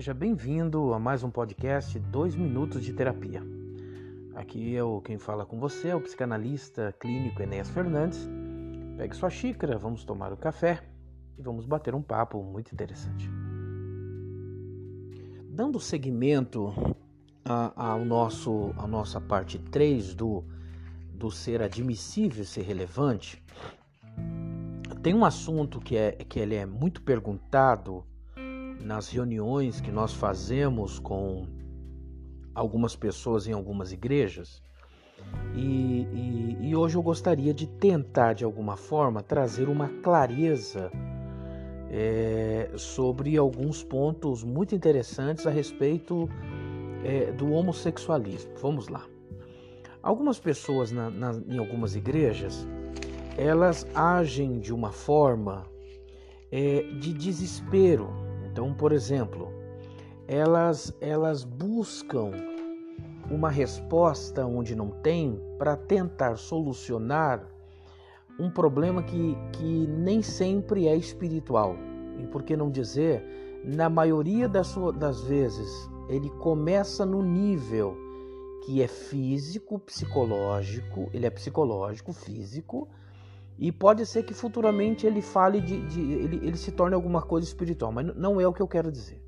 Seja bem-vindo a mais um podcast 2 Minutos de Terapia. Aqui é o quem fala com você é o psicanalista clínico Enéas Fernandes. Pegue sua xícara, vamos tomar o um café e vamos bater um papo muito interessante. Dando seguimento ao nosso, a nossa parte 3 do, do ser admissível, ser relevante, tem um assunto que, é, que ele é muito perguntado nas reuniões que nós fazemos com algumas pessoas em algumas igrejas. E, e, e, hoje eu gostaria de tentar, de alguma forma, trazer uma clareza é, sobre alguns pontos muito interessantes a respeito é, do homossexualismo. Vamos lá. Algumas pessoas na, na, em algumas igrejas elas agem de uma forma é, de desespero. Então, por exemplo, elas, elas buscam uma resposta onde não tem para tentar solucionar um problema que, que nem sempre é espiritual. E por que não dizer, na maioria das, das vezes, ele começa no nível que é físico, psicológico, ele é psicológico, físico, e pode ser que futuramente ele fale de, de ele, ele se torne alguma coisa espiritual, mas não é o que eu quero dizer.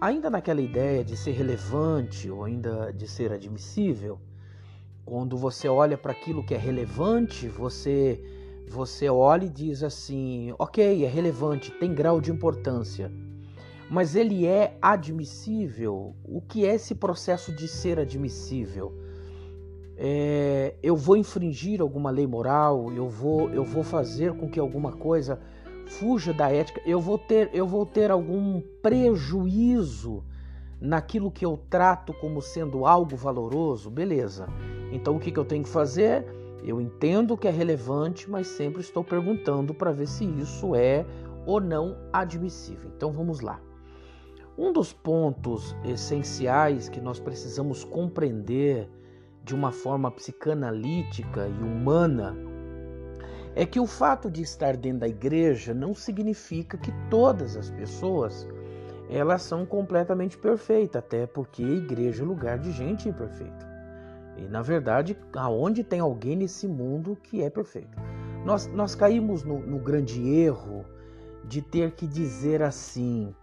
Ainda naquela ideia de ser relevante ou ainda de ser admissível, quando você olha para aquilo que é relevante, você você olha e diz assim: ok, é relevante, tem grau de importância, mas ele é admissível. O que é esse processo de ser admissível? É, eu vou infringir alguma lei moral, eu vou, eu vou fazer com que alguma coisa fuja da ética, eu vou ter, eu vou ter algum prejuízo naquilo que eu trato como sendo algo valoroso, beleza. Então o que, que eu tenho que fazer? Eu entendo que é relevante, mas sempre estou perguntando para ver se isso é ou não admissível. Então vamos lá. Um dos pontos essenciais que nós precisamos compreender de uma forma psicanalítica e humana é que o fato de estar dentro da igreja não significa que todas as pessoas elas são completamente perfeitas, até porque a igreja é lugar de gente imperfeita. E na verdade, aonde tem alguém nesse mundo que é perfeito? Nós, nós caímos no, no grande erro de ter que dizer assim: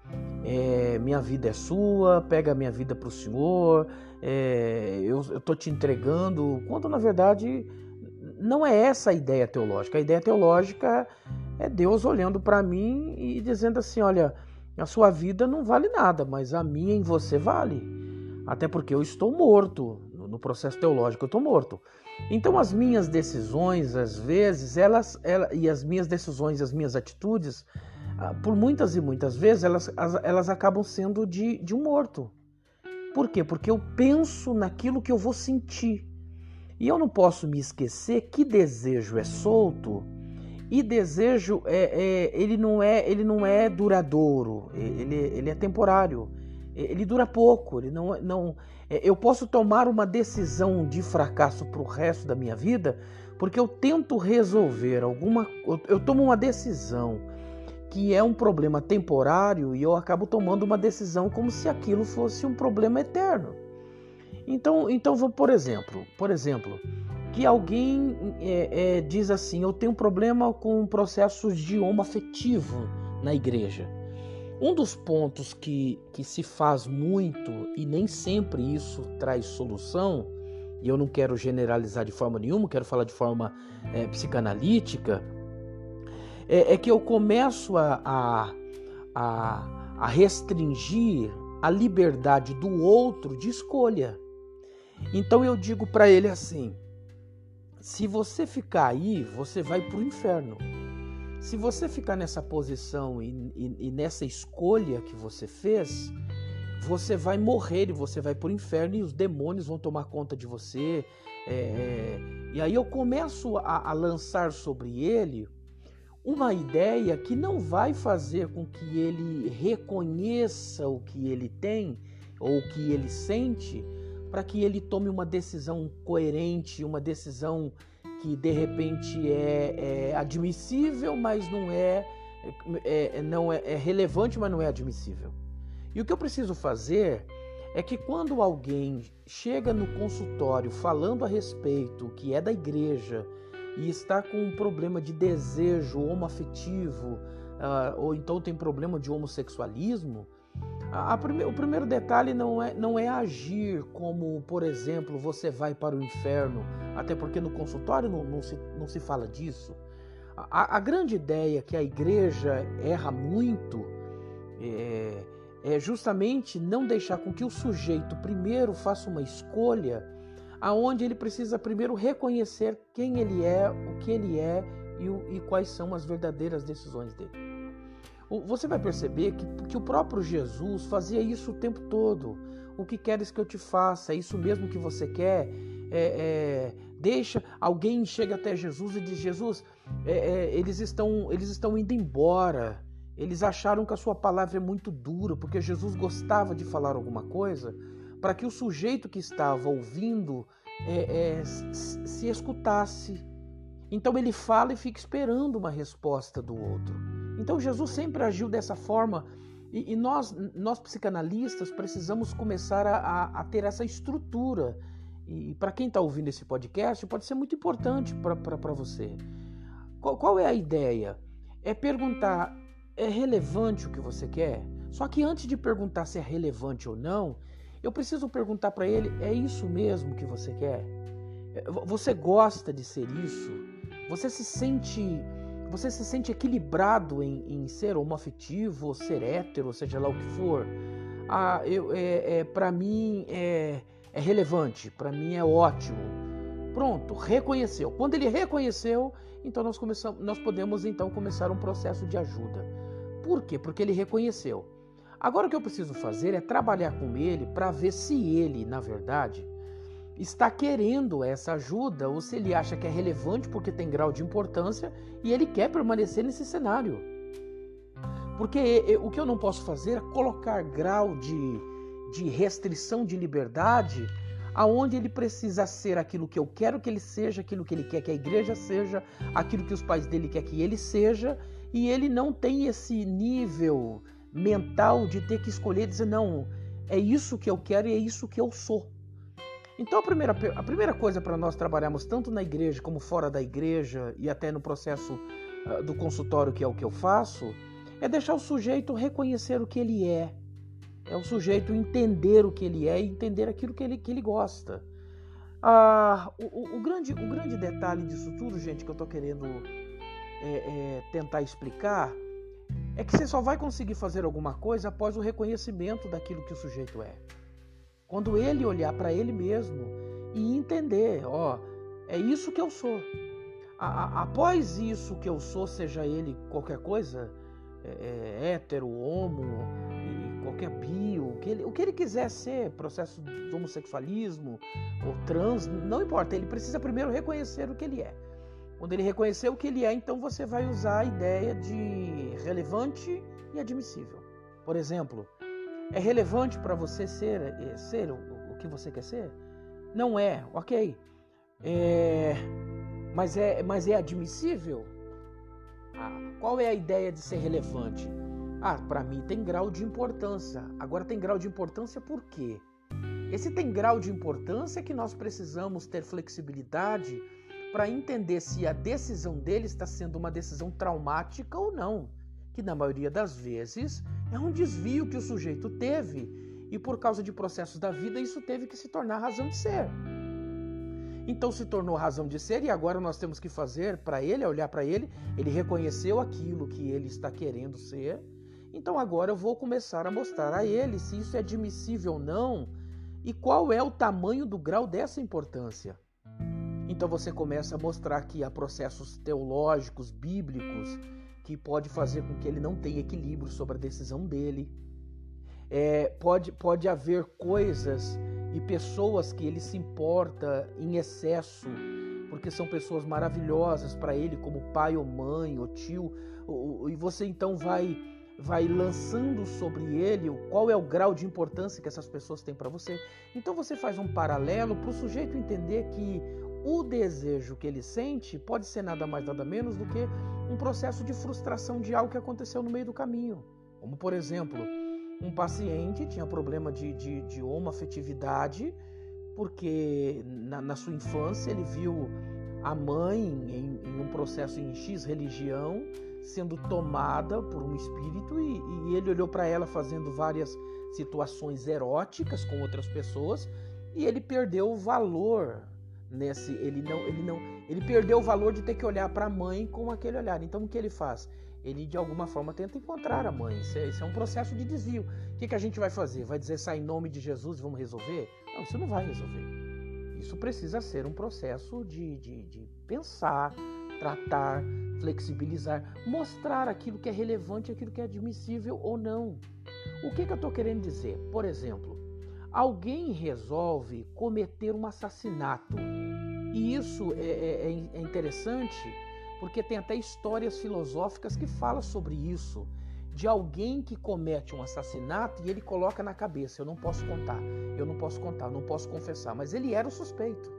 é, minha vida é sua, pega minha vida para o Senhor, é, eu estou te entregando, quando na verdade não é essa a ideia teológica. A ideia teológica é Deus olhando para mim e dizendo assim: olha, a sua vida não vale nada, mas a minha em você vale. Até porque eu estou morto, no processo teológico eu estou morto. Então as minhas decisões, às vezes, elas, elas e as minhas decisões, as minhas atitudes, por muitas e muitas vezes, elas, elas acabam sendo de, de um morto. Por quê? Porque eu penso naquilo que eu vou sentir. E eu não posso me esquecer que desejo é solto e desejo é, é, ele não é ele não é duradouro, ele, ele é temporário, ele dura pouco, ele não não é, eu posso tomar uma decisão de fracasso para o resto da minha vida porque eu tento resolver alguma eu, eu tomo uma decisão que é um problema temporário e eu acabo tomando uma decisão como se aquilo fosse um problema eterno. Então, então vou por exemplo, por exemplo, que alguém é, é, diz assim, eu tenho um problema com processos de homoafetivo na igreja. Um dos pontos que, que se faz muito e nem sempre isso traz solução, e eu não quero generalizar de forma nenhuma, quero falar de forma é, psicanalítica, é, é que eu começo a, a, a, a restringir a liberdade do outro de escolha. Então eu digo para ele assim: se você ficar aí, você vai para o inferno. Se você ficar nessa posição e, e, e, nessa escolha que você fez, você vai morrer e você vai para o inferno e os demônios vão tomar conta de você. É, é, e aí eu começo a, a lançar sobre ele uma ideia que não vai fazer com que ele reconheça o que ele tem ou o que ele sente, para que ele tome uma decisão coerente, uma decisão que de repente é, é admissível, mas não é, é, não é, é relevante, mas não é admissível. E o que eu preciso fazer é que quando alguém chega no consultório falando a respeito que é da igreja e está com um problema de desejo homoafetivo, uh, ou então tem problema de homossexualismo, a, a prime o primeiro detalhe não é, não é agir como, por exemplo, você vai para o inferno, até porque no consultório não, não, se, não se fala disso. A, a grande ideia que a igreja erra muito é, é justamente não deixar com que o sujeito primeiro faça uma escolha aonde ele precisa primeiro reconhecer quem ele é, o que ele é e, e quais são as verdadeiras decisões dele. Você vai perceber que, que o próprio Jesus fazia isso o tempo todo. O que queres que eu te faça? É isso mesmo que você quer? É, é, deixa alguém chega até Jesus e diz: Jesus, é, é, eles estão eles estão indo embora. Eles acharam que a sua palavra é muito dura, porque Jesus gostava de falar alguma coisa para que o sujeito que estava ouvindo é, é, se escutasse. Então ele fala e fica esperando uma resposta do outro. Então Jesus sempre agiu dessa forma e, e nós, nós psicanalistas precisamos começar a, a, a ter essa estrutura. E para quem está ouvindo esse podcast, pode ser muito importante para você. Qual, qual é a ideia? É perguntar: é relevante o que você quer? Só que antes de perguntar se é relevante ou não, eu preciso perguntar para ele: é isso mesmo que você quer? É, você gosta de ser isso? Você se sente você se sente equilibrado em, em ser homoafetivo, ser hétero, seja lá o que for? Ah, eu, é, é para mim é, é relevante, para mim é ótimo. Pronto, reconheceu. Quando ele reconheceu, então nós, começamos, nós podemos então começar um processo de ajuda. Por quê? Porque ele reconheceu. Agora o que eu preciso fazer é trabalhar com ele para ver se ele, na verdade, está querendo essa ajuda ou se ele acha que é relevante porque tem grau de importância e ele quer permanecer nesse cenário. Porque o que eu não posso fazer é colocar grau de, de restrição de liberdade aonde ele precisa ser aquilo que eu quero que ele seja, aquilo que ele quer que a igreja seja, aquilo que os pais dele querem que ele seja, e ele não tem esse nível mental de ter que escolher dizer, não, é isso que eu quero e é isso que eu sou. Então a primeira, a primeira coisa para nós trabalharmos tanto na igreja como fora da igreja e até no processo uh, do consultório que é o que eu faço, é deixar o sujeito reconhecer o que ele é. É o sujeito entender o que ele é e entender aquilo que ele, que ele gosta. Ah, o, o, o, grande, o grande detalhe disso tudo, gente, que eu estou querendo é, é, tentar explicar é que você só vai conseguir fazer alguma coisa após o reconhecimento daquilo que o sujeito é. Quando ele olhar para ele mesmo e entender, ó, é isso que eu sou. A, a, após isso que eu sou, seja ele qualquer coisa, é, é, hétero, homo, qualquer bio, o que, ele, o que ele quiser ser, processo de homossexualismo ou trans, não importa, ele precisa primeiro reconhecer o que ele é. Quando ele reconhecer o que ele é, então você vai usar a ideia de relevante e admissível. Por exemplo, é relevante para você ser, eh, ser o, o, que você quer ser? Não é, ok. É, mas, é, mas é admissível? Ah, qual é a ideia de ser relevante? Ah, para mim tem grau de importância. Agora tem grau de importância por quê? Esse tem grau de importância que nós precisamos ter flexibilidade para entender se a decisão dele está sendo uma decisão traumática ou não, que na maioria das vezes é um desvio que o sujeito teve e por causa de processos da vida isso teve que se tornar razão de ser. Então se tornou razão de ser e agora nós temos que fazer para ele, olhar para ele, ele reconheceu aquilo que ele está querendo ser. Então agora eu vou começar a mostrar a ele se isso é admissível ou não e qual é o tamanho do grau dessa importância. Então você começa a mostrar que há processos teológicos, bíblicos, que pode fazer com que ele não tenha equilíbrio sobre a decisão dele. É, pode, pode haver coisas e pessoas que ele se importa em excesso, porque são pessoas maravilhosas para ele, como pai ou mãe ou tio, e você então vai vai lançando sobre ele qual é o grau de importância que essas pessoas têm para você. Então você faz um paralelo para o sujeito entender que o desejo que ele sente pode ser nada mais nada menos do que um processo de frustração de algo que aconteceu no meio do caminho. Como por exemplo, um paciente tinha problema de, de, de homoafetividade, porque na, na, sua infância ele viu a mãe em, em, um processo em X religião sendo tomada por um espírito e, e ele olhou para ela fazendo várias situações eróticas com outras pessoas e ele perdeu o valor nesse ele não ele não ele perdeu o valor de ter que olhar para a mãe com aquele olhar. Então o que ele faz? Ele de alguma forma tenta encontrar a mãe. Isso é, isso é um processo de desvio. O que, que a gente vai fazer? Vai dizer sai em nome de Jesus vamos resolver? Não isso não vai resolver. Isso precisa ser um processo de, de, de pensar tratar flexibilizar mostrar aquilo que é relevante aquilo que é admissível ou não. O que, que eu estou querendo dizer? Por exemplo alguém resolve cometer um assassinato. E isso é, é, é, é, interessante porque tem até histórias filosóficas que falam sobre isso. De alguém que comete um assassinato e ele coloca na cabeça: eu não posso contar, eu não posso contar, eu não posso confessar. Mas ele era o suspeito.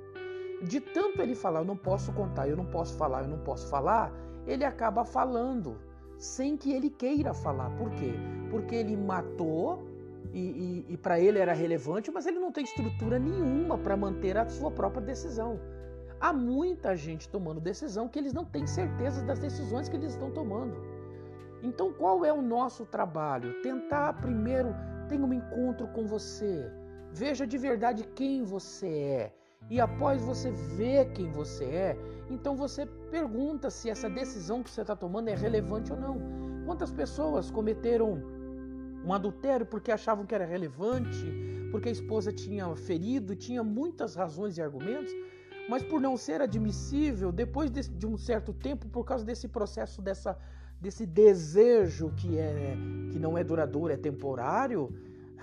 De tanto ele falar: eu não posso contar, eu não posso falar, eu não posso falar, ele acaba falando sem que ele queira falar. Por quê? Porque ele matou e, e, e para ele era relevante, mas ele não tem estrutura nenhuma para manter a sua própria decisão. Há muita gente tomando decisão que eles não têm certeza das decisões que eles estão tomando. Então, qual é o nosso trabalho? Tentar primeiro ter um encontro com você, veja de verdade quem você é. E após você ver quem você é, então você pergunta se essa decisão que você está tomando é relevante ou não. Quantas pessoas cometeram um adultério porque achavam que era relevante, porque a esposa tinha ferido, tinha muitas razões e argumentos, mas por não ser admissível, depois de, um certo tempo, por causa desse processo, dessa, desse desejo que, é, que não é duradouro, é temporário,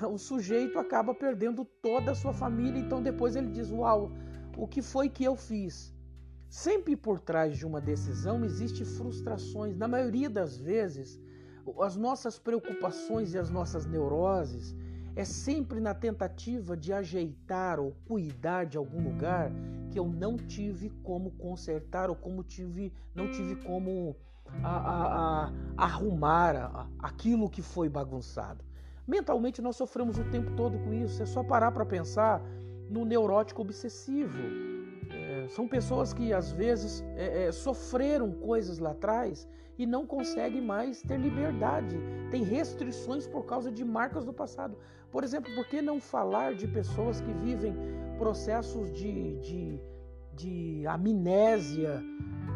o sujeito acaba perdendo toda a sua família. Então depois ele diz: Uau, o que foi que eu fiz? Sempre por trás de uma decisão existe frustrações. Na maioria das vezes, as nossas preocupações e as nossas neuroses é sempre na tentativa de ajeitar ou cuidar de algum lugar que eu não tive como consertar ou como tive, não tive como a, a, a, arrumar aquilo que foi bagunçado. Mentalmente nós sofremos o tempo todo com isso. É só parar para pensar no neurótico obsessivo. São pessoas que às vezes é, é, sofreram coisas lá atrás e não consegue mais ter liberdade, tem restrições por causa de marcas do passado. Por exemplo, por que não falar de pessoas que vivem processos de, de, de amnésia,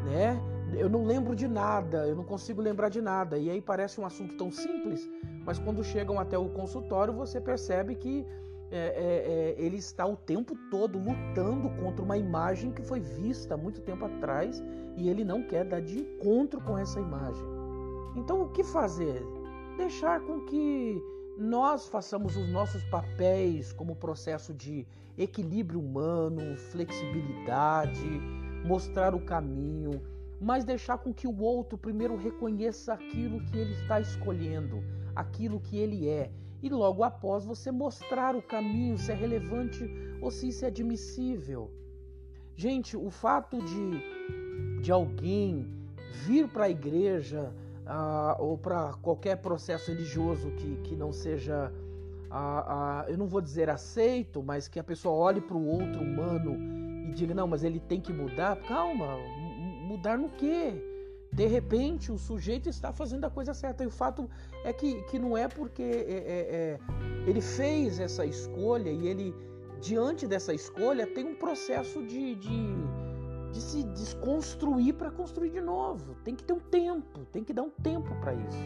né? Eu não lembro de nada, eu não consigo lembrar de nada. E aí parece um assunto tão simples, mas quando chegam até o consultório você percebe que é, é, é, ele está o tempo todo lutando contra uma imagem que foi vista muito tempo atrás e ele não quer dar de encontro com essa imagem. Então, o que fazer? Deixar com que nós façamos os nossos papéis como processo de equilíbrio humano, flexibilidade, mostrar o caminho, mas deixar com que o outro primeiro reconheça aquilo que ele está escolhendo, aquilo que ele é e logo após você mostrar o caminho, se é relevante ou se isso é admissível. Gente, o fato de, de alguém vir para a igreja ah, ou para qualquer processo religioso que, que não seja, ah, ah, eu não vou dizer aceito, mas que a pessoa olhe para o outro humano e diga: não, mas ele tem que mudar. Calma, mudar no quê? De repente, o sujeito está fazendo a coisa certa. E o fato é que, que não é porque é, é, é, ele fez essa escolha e ele, diante dessa escolha, tem um processo de, de, de se desconstruir para construir de novo. Tem que ter um tempo, tem que dar um tempo para isso.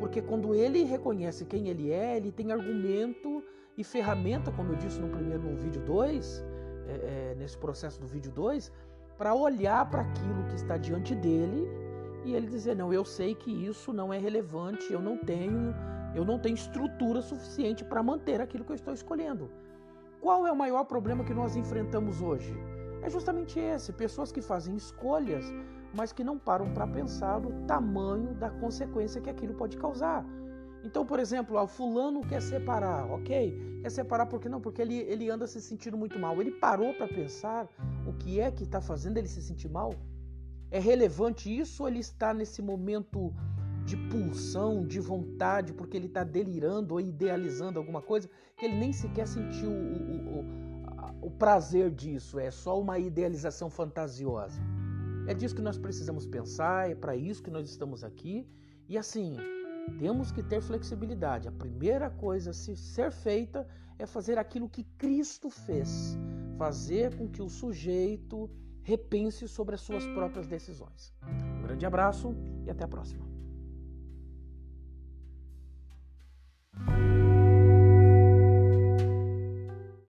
Porque quando ele reconhece quem ele é, ele tem argumento e ferramenta, como eu disse no primeiro no vídeo 2, é, é, nesse processo do vídeo 2, para olhar para aquilo que está diante dele e ele dizer: "Não, eu sei que isso não é relevante, eu não tenho, eu não tenho estrutura suficiente para manter aquilo que eu estou escolhendo". Qual é o maior problema que nós enfrentamos hoje? É justamente esse, pessoas que fazem escolhas, mas que não param para pensar no tamanho da consequência que aquilo pode causar. Então, por exemplo, o fulano quer separar, ok? Quer separar por que não? Porque ele, ele anda se sentindo muito mal. Ele parou para pensar o que é que está fazendo ele se sentir mal? É relevante isso ou ele está nesse momento de pulsão, de vontade, porque ele está delirando ou idealizando alguma coisa, que ele nem sequer sentiu o, o, o, o prazer disso, é só uma idealização fantasiosa. É disso que nós precisamos pensar, é para isso que nós estamos aqui. E assim, temos que ter flexibilidade. A primeira coisa a ser feita é fazer aquilo que Cristo fez, fazer com que o sujeito repense sobre as suas próprias decisões. Um grande abraço e até a próxima.